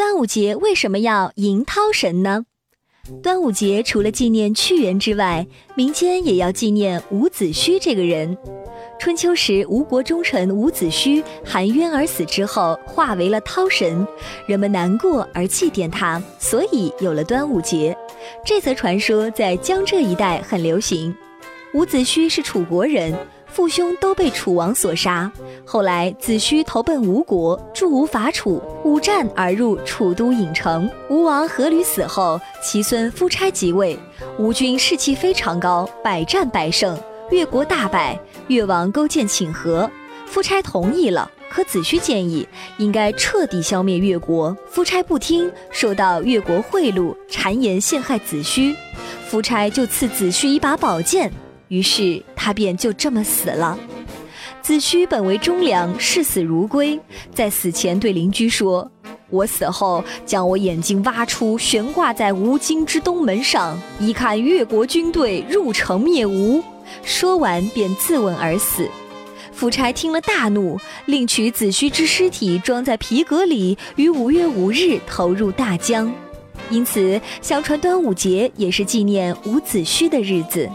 端午节为什么要迎涛神呢？端午节除了纪念屈原之外，民间也要纪念伍子胥这个人。春秋时，吴国忠臣伍子胥含冤而死之后，化为了涛神，人们难过而祭奠他，所以有了端午节。这则传说在江浙一带很流行。伍子胥是楚国人。父兄都被楚王所杀，后来子胥投奔吴国，助吴伐楚，五战而入楚都郢城。吴王阖闾死后，其孙夫差即位，吴军士气非常高，百战百胜，越国大败。越王勾践请和，夫差同意了，可子胥建议应该彻底消灭越国，夫差不听，受到越国贿赂，谗言陷害子胥，夫差就赐子胥一把宝剑。于是他便就这么死了。子胥本为忠良，视死如归，在死前对邻居说：“我死后将我眼睛挖出，悬挂在吴京之东门上，一看越国军队入城灭吴。”说完便自刎而死。夫差听了大怒，令取子胥之尸体装在皮革里，于五月五日投入大江。因此，相传端午节也是纪念伍子胥的日子。